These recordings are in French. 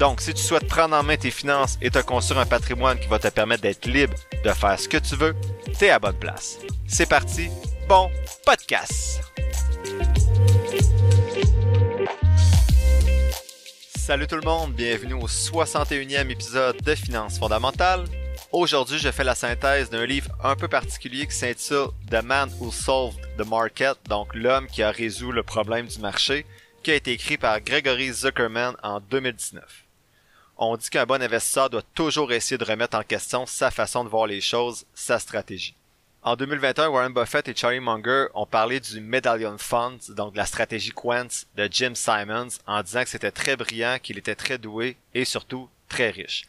Donc, si tu souhaites prendre en main tes finances et te construire un patrimoine qui va te permettre d'être libre de faire ce que tu veux, t'es à bonne place. C'est parti, bon podcast! Salut tout le monde, bienvenue au 61e épisode de Finances fondamentales. Aujourd'hui, je fais la synthèse d'un livre un peu particulier qui s'intitule The Man Who Solved the Market, donc l'homme qui a résolu le problème du marché, qui a été écrit par Gregory Zuckerman en 2019 on dit qu'un bon investisseur doit toujours essayer de remettre en question sa façon de voir les choses, sa stratégie. En 2021, Warren Buffett et Charlie Munger ont parlé du Medallion Fund, donc de la stratégie Quant de Jim Simons, en disant que c'était très brillant, qu'il était très doué et surtout très riche.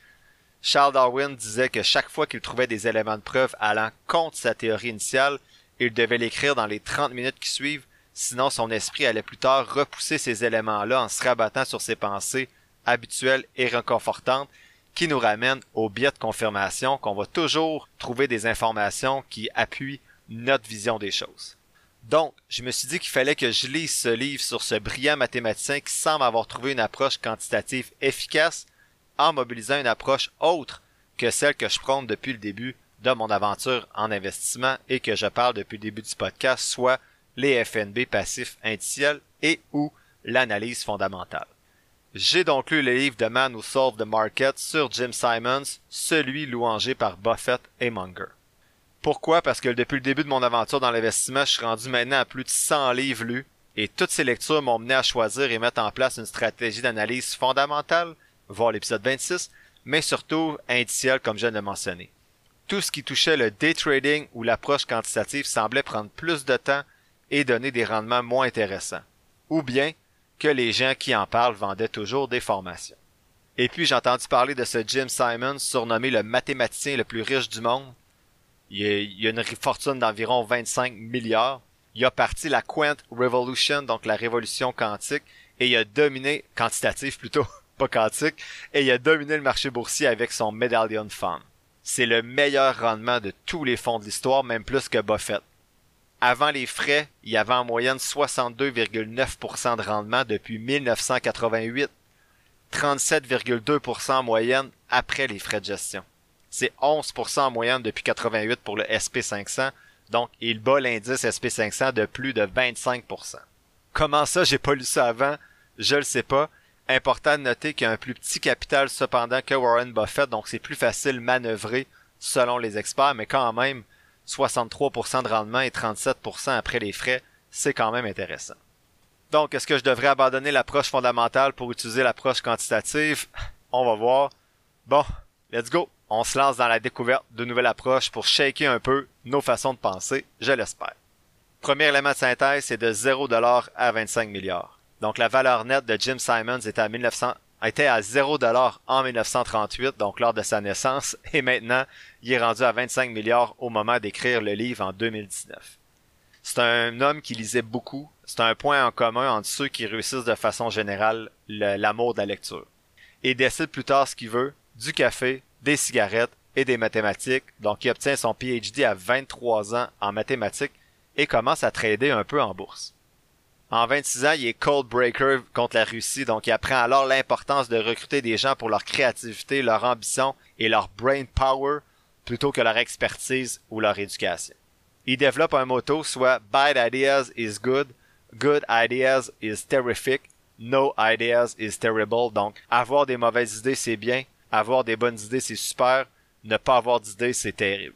Charles Darwin disait que chaque fois qu'il trouvait des éléments de preuve allant contre sa théorie initiale, il devait l'écrire dans les 30 minutes qui suivent, sinon son esprit allait plus tard repousser ces éléments-là en se rabattant sur ses pensées habituelle et réconfortante qui nous ramène au biais de confirmation qu'on va toujours trouver des informations qui appuient notre vision des choses. Donc, je me suis dit qu'il fallait que je lise ce livre sur ce brillant mathématicien qui semble avoir trouvé une approche quantitative efficace en mobilisant une approche autre que celle que je prône depuis le début de mon aventure en investissement et que je parle depuis le début du podcast, soit les FNB passifs indiciels et ou l'analyse fondamentale. J'ai donc lu le livre The Man Who Solved the Market sur Jim Simons, celui louangé par Buffett et Munger. Pourquoi? Parce que depuis le début de mon aventure dans l'investissement, je suis rendu maintenant à plus de 100 livres lus, et toutes ces lectures m'ont mené à choisir et mettre en place une stratégie d'analyse fondamentale, voir l'épisode 26, mais surtout indicielle comme je viens de mentionner. Tout ce qui touchait le day trading ou l'approche quantitative semblait prendre plus de temps et donner des rendements moins intéressants. Ou bien, que les gens qui en parlent vendaient toujours des formations. Et puis j'ai entendu parler de ce Jim Simons, surnommé le mathématicien le plus riche du monde. Il a, une fortune d'environ 25 milliards. Il a parti la Quant Revolution, donc la révolution quantique, et il a dominé, quantitatif plutôt, pas quantique, et il a dominé le marché boursier avec son Medallion Fund. C'est le meilleur rendement de tous les fonds de l'histoire, même plus que Buffett. Avant les frais, il y avait en moyenne 62,9% de rendement depuis 1988. 37,2% en moyenne après les frais de gestion. C'est 11% en moyenne depuis 88 pour le SP500, donc il bat l'indice SP500 de plus de 25%. Comment ça, j'ai pas lu ça avant? Je le sais pas. Important de noter qu'il y a un plus petit capital cependant que Warren Buffett, donc c'est plus facile manœuvrer selon les experts, mais quand même, 63% de rendement et 37% après les frais, c'est quand même intéressant. Donc, est-ce que je devrais abandonner l'approche fondamentale pour utiliser l'approche quantitative? On va voir. Bon, let's go. On se lance dans la découverte de nouvelles approches pour shaker un peu nos façons de penser, je l'espère. Premier élément de synthèse, c'est de 0$ à 25 milliards. Donc la valeur nette de Jim Simons était à 1900, était à 0$ en 1938, donc lors de sa naissance, et maintenant, il est rendu à 25 milliards au moment d'écrire le livre en 2019. C'est un homme qui lisait beaucoup. C'est un point en commun entre ceux qui réussissent de façon générale l'amour de la lecture. Et décide plus tard ce qu'il veut, du café, des cigarettes et des mathématiques. Donc il obtient son PhD à 23 ans en mathématiques et commence à trader un peu en bourse. En 26 ans, il est cold breaker contre la Russie, donc il apprend alors l'importance de recruter des gens pour leur créativité, leur ambition et leur brain power plutôt que leur expertise ou leur éducation. Il développe un motto soit Bad ideas is good, good ideas is terrific, no ideas is terrible. Donc, avoir des mauvaises idées c'est bien, avoir des bonnes idées c'est super, ne pas avoir d'idées c'est terrible.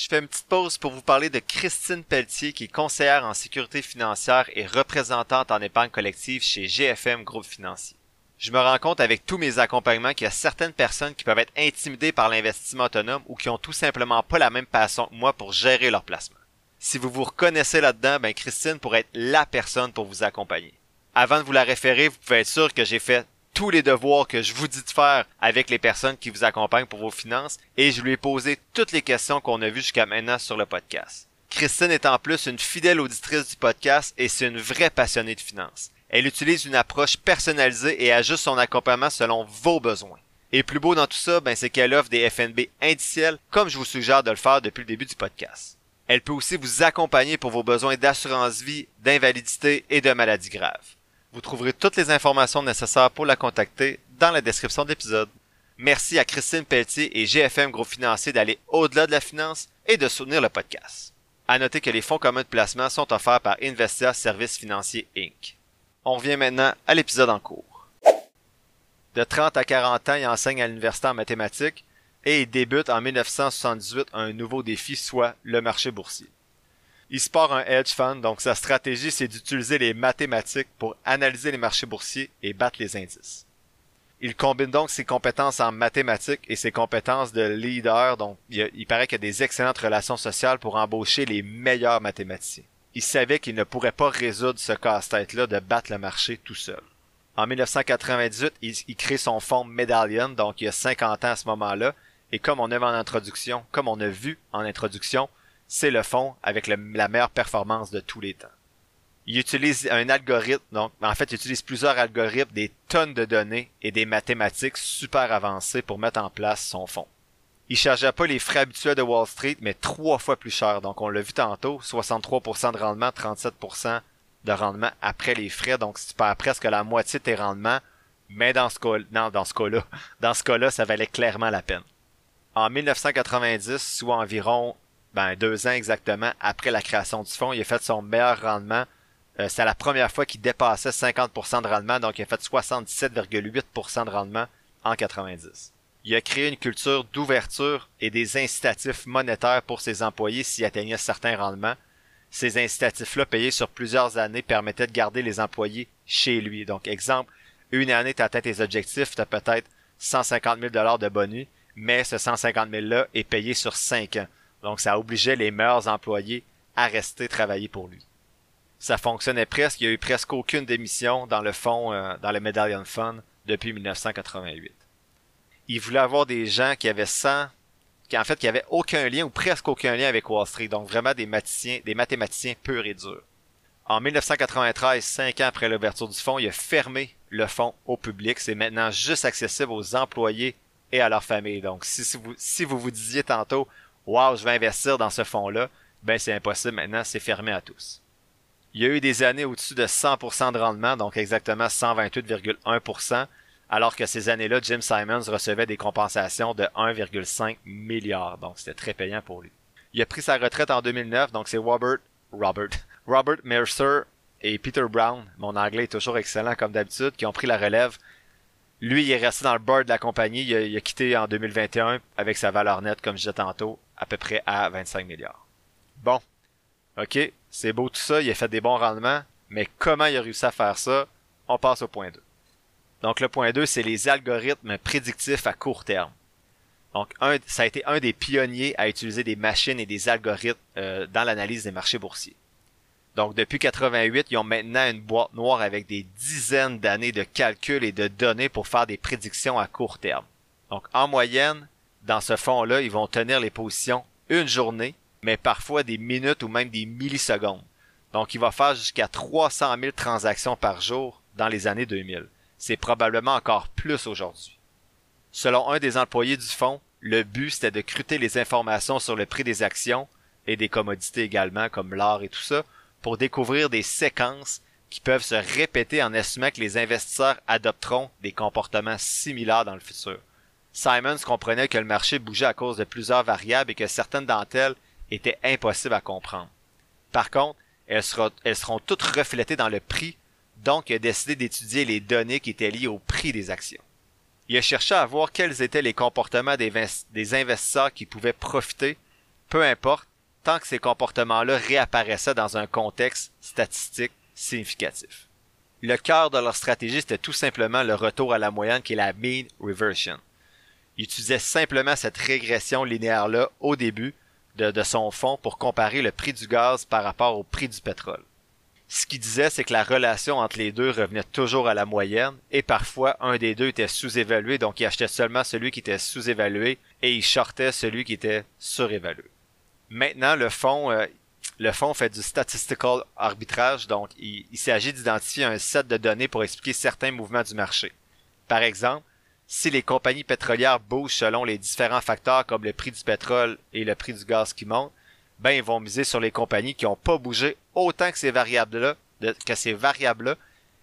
Je fais une petite pause pour vous parler de Christine Pelletier, qui est conseillère en sécurité financière et représentante en épargne collective chez GFM Groupe Financier. Je me rends compte avec tous mes accompagnements qu'il y a certaines personnes qui peuvent être intimidées par l'investissement autonome ou qui ont tout simplement pas la même passion que moi pour gérer leur placement. Si vous vous reconnaissez là-dedans, ben Christine pourrait être la personne pour vous accompagner. Avant de vous la référer, vous pouvez être sûr que j'ai fait tous les devoirs que je vous dis de faire avec les personnes qui vous accompagnent pour vos finances et je lui ai posé toutes les questions qu'on a vues jusqu'à maintenant sur le podcast. Christine est en plus une fidèle auditrice du podcast et c'est une vraie passionnée de finances. Elle utilise une approche personnalisée et ajuste son accompagnement selon vos besoins. Et plus beau dans tout ça, ben, c'est qu'elle offre des FNB indiciels comme je vous suggère de le faire depuis le début du podcast. Elle peut aussi vous accompagner pour vos besoins d'assurance vie, d'invalidité et de maladies graves. Vous trouverez toutes les informations nécessaires pour la contacter dans la description de l'épisode. Merci à Christine Pelletier et GFM Groupe Financier d'aller au-delà de la finance et de soutenir le podcast. À noter que les fonds communs de placement sont offerts par Investia Services Financiers Inc. On revient maintenant à l'épisode en cours. De 30 à 40 ans, il enseigne à l'université en mathématiques et il débute en 1978 un nouveau défi, soit le marché boursier. Il se part un hedge fund, donc sa stratégie c'est d'utiliser les mathématiques pour analyser les marchés boursiers et battre les indices. Il combine donc ses compétences en mathématiques et ses compétences de leader, donc il, paraît qu'il a des excellentes relations sociales pour embaucher les meilleurs mathématiciens. Il savait qu'il ne pourrait pas résoudre ce casse-tête-là de battre le marché tout seul. En 1998, il, il crée son fonds Medallion, donc il y a 50 ans à ce moment-là, et comme on a vu en introduction, comme on a vu en introduction, c'est le fond avec la meilleure performance de tous les temps. Il utilise un algorithme, donc en fait il utilise plusieurs algorithmes, des tonnes de données et des mathématiques super avancées pour mettre en place son fonds. Il chargeait pas les frais habituels de Wall Street, mais trois fois plus cher. Donc on l'a vu tantôt, 63% de rendement, 37% de rendement après les frais. Donc si tu presque la moitié de tes rendements, mais dans ce cas, non, dans ce cas-là, dans ce cas-là, ça valait clairement la peine. En 1990, soit environ ben, deux ans exactement après la création du fonds, il a fait son meilleur rendement. Euh, c'est la première fois qu'il dépassait 50% de rendement, donc il a fait 77,8% de rendement en 90. Il a créé une culture d'ouverture et des incitatifs monétaires pour ses employés s'ils atteignaient certains rendements. Ces incitatifs-là, payés sur plusieurs années, permettaient de garder les employés chez lui. Donc, exemple, une année, tu atteint tes objectifs, tu as peut-être 150 000 de bonus mais ce 150 000-là est payé sur 5 ans. Donc ça obligeait les meilleurs employés à rester travailler pour lui. Ça fonctionnait presque, il n'y a eu presque aucune démission dans le fond, euh, dans le Medallion Fund depuis 1988. Il voulait avoir des gens qui avaient 100, qui en fait qui avaient aucun lien ou presque aucun lien avec Wall Street, donc vraiment des mathématiciens, des mathématiciens purs et durs. En 1993, cinq ans après l'ouverture du fonds, il a fermé le fonds au public. C'est maintenant juste accessible aux employés et à leur famille. Donc, si, vous, si vous vous disiez tantôt, waouh, je vais investir dans ce fonds-là, ben c'est impossible maintenant, c'est fermé à tous. Il y a eu des années au-dessus de 100% de rendement, donc exactement 128,1%, alors que ces années-là, Jim Simons recevait des compensations de 1,5 milliard, donc c'était très payant pour lui. Il a pris sa retraite en 2009, donc c'est Robert, Robert, Robert Mercer et Peter Brown, mon anglais est toujours excellent comme d'habitude, qui ont pris la relève lui, il est resté dans le board de la compagnie. Il a, quitté en 2021 avec sa valeur nette, comme je disais tantôt, à peu près à 25 milliards. Bon. OK, c'est beau tout ça. Il a fait des bons rendements. Mais comment il a réussi à faire ça? On passe au point 2. Donc, le point 2, c'est les algorithmes prédictifs à court terme. Donc, un, ça a été un des pionniers à utiliser des machines et des algorithmes euh, dans l'analyse des marchés boursiers. Donc depuis 88, ils ont maintenant une boîte noire avec des dizaines d'années de calculs et de données pour faire des prédictions à court terme. Donc en moyenne, dans ce fonds-là, ils vont tenir les positions une journée, mais parfois des minutes ou même des millisecondes. Donc il va faire jusqu'à 300 000 transactions par jour dans les années 2000. C'est probablement encore plus aujourd'hui. Selon un des employés du fonds, le but c'était de cruter les informations sur le prix des actions et des commodités également comme l'or et tout ça pour découvrir des séquences qui peuvent se répéter en estimant que les investisseurs adopteront des comportements similaires dans le futur. Simons comprenait que le marché bougeait à cause de plusieurs variables et que certaines d'entre elles étaient impossibles à comprendre. Par contre, elles, seront, toutes reflétées dans le prix, donc il a décidé d'étudier les données qui étaient liées au prix des actions. Il a cherché à voir quels étaient les comportements des investisseurs qui pouvaient profiter, peu importe tant que ces comportements-là réapparaissaient dans un contexte statistique significatif. Le cœur de leur stratégie, c'était tout simplement le retour à la moyenne qui est la mean reversion. Ils utilisaient simplement cette régression linéaire-là au début de, son fonds pour comparer le prix du gaz par rapport au prix du pétrole. Ce qu'il disait, c'est que la relation entre les deux revenait toujours à la moyenne, et parfois un des deux était sous-évalué, donc il achetait seulement celui qui était sous-évalué, et il shortait celui qui était surévalué. Maintenant, le fonds, euh, fait du statistical arbitrage, donc il, il s'agit d'identifier un set de données pour expliquer certains mouvements du marché. Par exemple, si les compagnies pétrolières bougent selon les différents facteurs comme le prix du pétrole et le prix du gaz qui monte, ben ils vont miser sur les compagnies qui n'ont pas bougé autant que ces variables-là, que ces variables-là,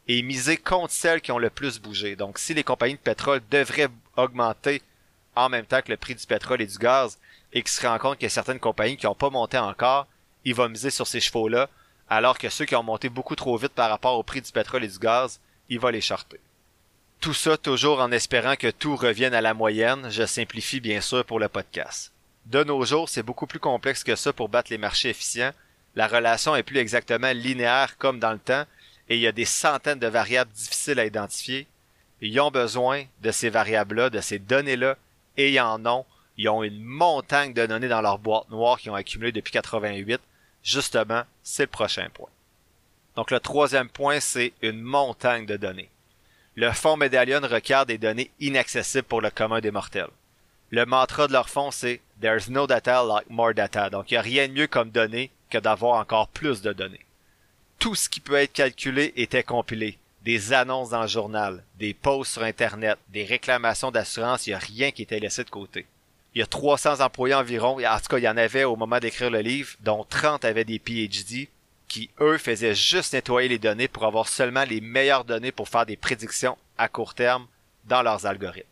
et miser contre celles qui ont le plus bougé. Donc, si les compagnies de pétrole devraient augmenter en même temps que le prix du pétrole et du gaz, et qu'il se rend compte qu'il y a certaines compagnies qui n'ont pas monté encore, il va miser sur ces chevaux-là, alors que ceux qui ont monté beaucoup trop vite par rapport au prix du pétrole et du gaz, il va les charter. Tout ça toujours en espérant que tout revienne à la moyenne, je simplifie bien sûr pour le podcast. De nos jours, c'est beaucoup plus complexe que ça pour battre les marchés efficients. La relation est plus exactement linéaire comme dans le temps, et il y a des centaines de variables difficiles à identifier. Ils ont besoin de ces variables-là, de ces données-là, et ils en ont. Ils ont une montagne de données dans leur boîte noire qu'ils ont accumulées depuis 88. Justement, c'est le prochain point. Donc le troisième point, c'est une montagne de données. Le fonds Medallion requiert des données inaccessibles pour le commun des mortels. Le mantra de leur fonds, c'est There's no data like more data. Donc, il n'y a rien de mieux comme données que d'avoir encore plus de données. Tout ce qui peut être calculé était compilé. Des annonces dans le journal, des posts sur Internet, des réclamations d'assurance, il n'y a rien qui était laissé de côté. Il y a 300 employés environ, en tout cas, il y en avait au moment d'écrire le livre, dont 30 avaient des PhD, qui, eux, faisaient juste nettoyer les données pour avoir seulement les meilleures données pour faire des prédictions à court terme dans leurs algorithmes.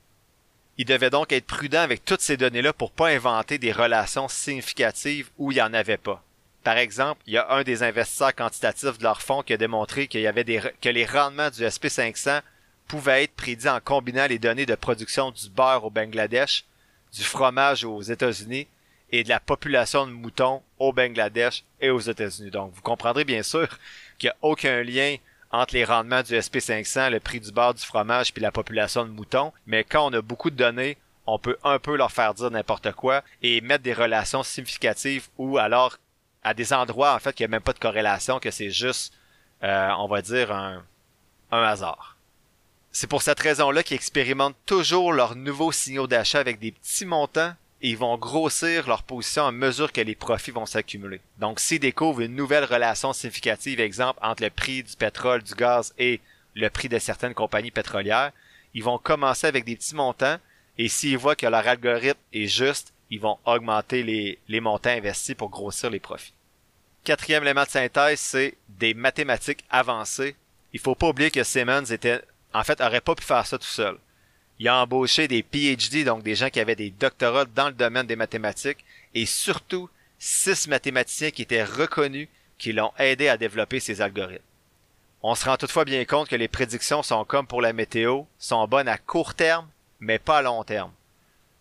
Ils devaient donc être prudents avec toutes ces données-là pour pas inventer des relations significatives où il n'y en avait pas. Par exemple, il y a un des investisseurs quantitatifs de leur fonds qui a démontré qu'il avait que les rendements du SP500 pouvaient être prédits en combinant les données de production du beurre au Bangladesh, du fromage aux États-Unis et de la population de moutons au Bangladesh et aux États-Unis. Donc, vous comprendrez bien sûr qu'il n'y a aucun lien entre les rendements du SP500, le prix du beurre, du fromage puis la population de moutons. Mais quand on a beaucoup de données, on peut un peu leur faire dire n'importe quoi et mettre des relations significatives ou alors à des endroits en fait qu'il n'y a même pas de corrélation, que c'est juste, euh, on va dire, un, un hasard. C'est pour cette raison-là qu'ils expérimentent toujours leurs nouveaux signaux d'achat avec des petits montants ils vont grossir leur position à mesure que les profits vont s'accumuler. Donc, s'ils découvrent une nouvelle relation significative, exemple, entre le prix du pétrole, du gaz et le prix de certaines compagnies pétrolières, ils vont commencer avec des petits montants et s'ils voient que leur algorithme est juste, ils vont augmenter les, montants investis pour grossir les profits. Quatrième élément de synthèse, c'est des mathématiques avancées. Il faut pas oublier que Simmons était, en fait, aurait pas pu faire ça tout seul. Il a embauché des PhD, donc des gens qui avaient des doctorats dans le domaine des mathématiques, et surtout six mathématiciens qui étaient reconnus, qui l'ont aidé à développer ces algorithmes. On se rend toutefois bien compte que les prédictions sont comme pour la météo, sont bonnes à court terme, mais pas à long terme.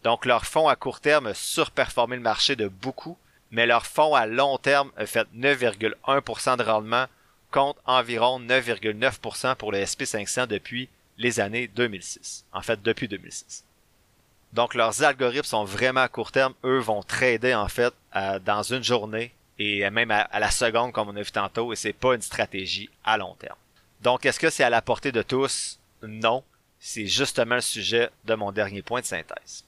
Donc leur fonds à court terme a surperformé le marché de beaucoup, mais leur fonds à long terme a fait 9,1% de rendement contre environ 9,9% pour le SP500 depuis les années 2006. En fait, depuis 2006. Donc leurs algorithmes sont vraiment à court terme. Eux vont trader en fait dans une journée et même à, la seconde comme on a vu tantôt et c'est pas une stratégie à long terme. Donc est-ce que c'est à la portée de tous? Non, c'est justement le sujet de mon dernier point de synthèse.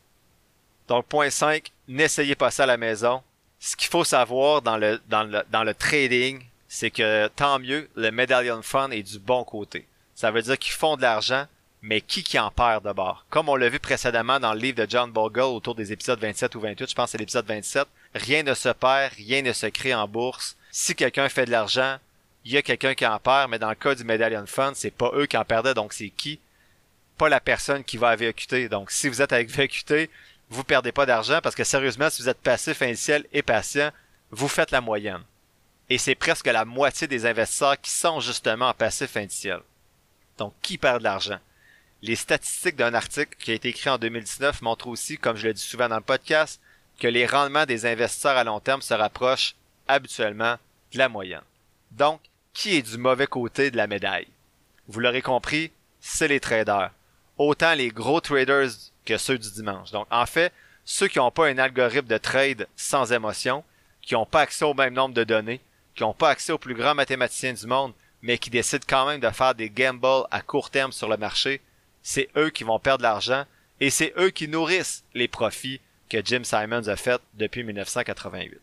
Donc point 5, n'essayez pas ça à la maison. Ce qu'il faut savoir dans le dans le dans le trading, c'est que tant mieux, le Medallion Fund est du bon côté. Ça veut dire qu'ils font de l'argent, mais qui qui en perd d'abord? Comme on l'a vu précédemment dans le livre de John Bogle autour des épisodes 27 ou 28, je pense que c'est l'épisode 27, rien ne se perd, rien ne se crée en bourse. Si quelqu'un fait de l'argent, il y a quelqu'un qui en perd, mais dans le cas du Medallion Fund, c'est pas eux qui en perdaient, donc c'est qui? Pas la personne qui va à VQT. Donc si vous êtes avec VQT, vous perdez pas d'argent parce que sérieusement, si vous êtes passif, initial et patient, vous faites la moyenne. Et c'est presque la moitié des investisseurs qui sont justement en passif indiciel. Donc, qui perd de l'argent? Les statistiques d'un article qui a été écrit en 2019 montrent aussi, comme je le dis souvent dans le podcast, que les rendements des investisseurs à long terme se rapprochent habituellement de la moyenne. Donc, qui est du mauvais côté de la médaille? Vous l'aurez compris, c'est les traders. Autant les gros traders que ceux du dimanche. Donc, en fait, ceux qui n'ont pas un algorithme de trade sans émotion, qui n'ont pas accès au même nombre de données, qui n'ont pas accès aux plus grands mathématiciens du monde, mais qui décident quand même de faire des gambles à court terme sur le marché, c'est eux qui vont perdre l'argent et c'est eux qui nourrissent les profits que Jim Simons a fait depuis 1988.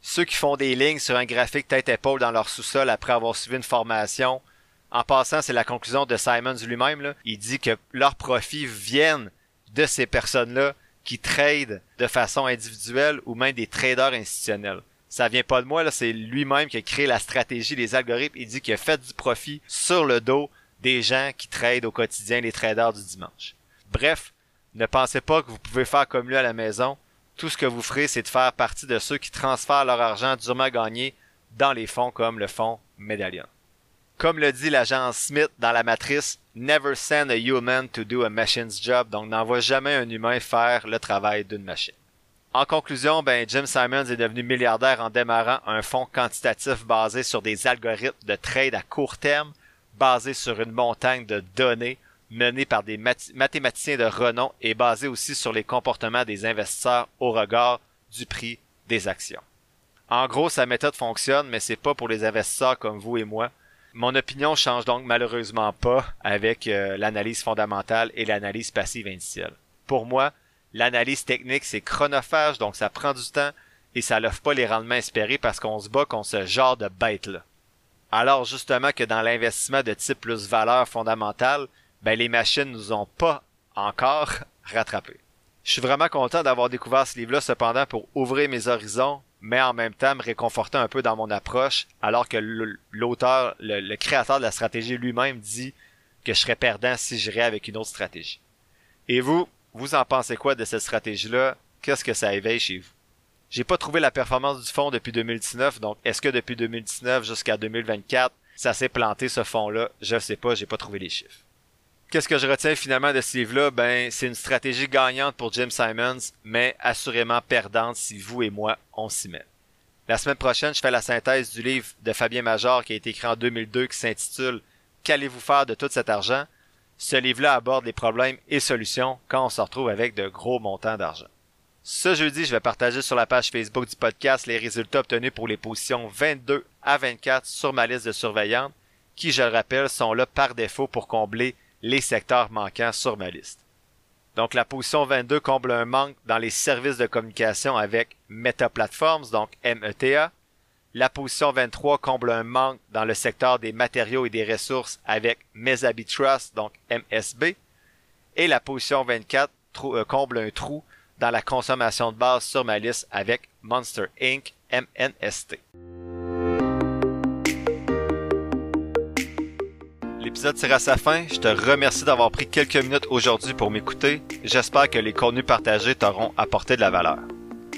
Ceux qui font des lignes sur un graphique tête-épaule dans leur sous-sol après avoir suivi une formation, en passant, c'est la conclusion de Simons lui-même. Il dit que leurs profits viennent de ces personnes-là qui tradent de façon individuelle ou même des traders institutionnels. Ça vient pas de moi, c'est lui-même qui a créé la stratégie, les algorithmes. Il dit qu'il a fait du profit sur le dos des gens qui tradent au quotidien, les traders du dimanche. Bref, ne pensez pas que vous pouvez faire comme lui à la maison. Tout ce que vous ferez, c'est de faire partie de ceux qui transfèrent leur argent durement gagné dans les fonds comme le fonds Medallion. Comme le dit l'agent Smith dans la matrice, Never send a human to do a machine's job, donc n'envoie jamais un humain faire le travail d'une machine. En conclusion, ben, Jim Simons est devenu milliardaire en démarrant un fonds quantitatif basé sur des algorithmes de trade à court terme, basé sur une montagne de données menées par des mathématiciens de renom et basé aussi sur les comportements des investisseurs au regard du prix des actions. En gros, sa méthode fonctionne, mais c'est pas pour les investisseurs comme vous et moi. Mon opinion change donc malheureusement pas avec euh, l'analyse fondamentale et l'analyse passive indicielle. Pour moi, l'analyse technique c'est chronophage, donc ça prend du temps et ça n'offre pas les rendements espérés parce qu'on se bat contre ce genre de bête-là. Alors justement que dans l'investissement de type plus valeur fondamentale, ben les machines nous ont pas encore rattrapés. Je suis vraiment content d'avoir découvert ce livre-là cependant pour ouvrir mes horizons, mais en même temps me réconforter un peu dans mon approche, alors que l'auteur, le, créateur de la stratégie lui-même dit que je serais perdant si j'irais avec une autre stratégie. Et vous, vous en pensez quoi de cette stratégie-là? Qu'est-ce que ça éveille chez vous? J'ai pas trouvé la performance du fonds depuis 2019, donc est-ce que depuis 2019 jusqu'à 2024, ça s'est planté ce fonds-là? Je sais pas, j'ai pas trouvé les chiffres. Qu'est-ce que je retiens finalement de ce livre-là? Ben, c'est une stratégie gagnante pour Jim Simons, mais assurément perdante si vous et moi, on s'y met. La semaine prochaine, je fais la synthèse du livre de Fabien Major qui a été écrit en 2002 qui s'intitule Qu'allez-vous faire de tout cet argent? Ce livre-là aborde les problèmes et solutions quand on se retrouve avec de gros montants d'argent. Ce jeudi, je vais partager sur la page Facebook du podcast les résultats obtenus pour les positions 22 à 24 sur ma liste de surveillantes, qui, je le rappelle, sont là par défaut pour combler les secteurs manquants sur ma liste. Donc la position 22 comble un manque dans les services de communication avec Meta Platforms, donc META. La position 23 comble un manque dans le secteur des matériaux et des ressources avec Mesabi Trust, donc MSB. Et la position 24 euh, comble un trou dans la consommation de base sur ma liste avec Monster Inc. MNST. L'épisode tire à sa fin. Je te remercie d'avoir pris quelques minutes aujourd'hui pour m'écouter. J'espère que les contenus partagés t'auront apporté de la valeur.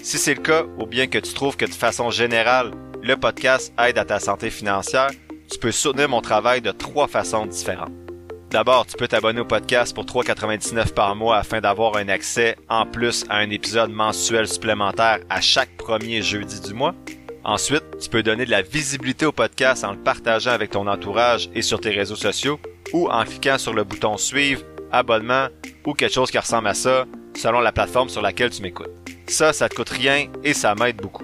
Si c'est le cas, ou bien que tu trouves que de façon générale, le podcast aide à ta santé financière, tu peux soutenir mon travail de trois façons différentes. D'abord, tu peux t'abonner au podcast pour 3,99 par mois afin d'avoir un accès en plus à un épisode mensuel supplémentaire à chaque premier jeudi du mois. Ensuite, tu peux donner de la visibilité au podcast en le partageant avec ton entourage et sur tes réseaux sociaux ou en cliquant sur le bouton suivre, abonnement ou quelque chose qui ressemble à ça selon la plateforme sur laquelle tu m'écoutes. Ça, ça te coûte rien et ça m'aide beaucoup.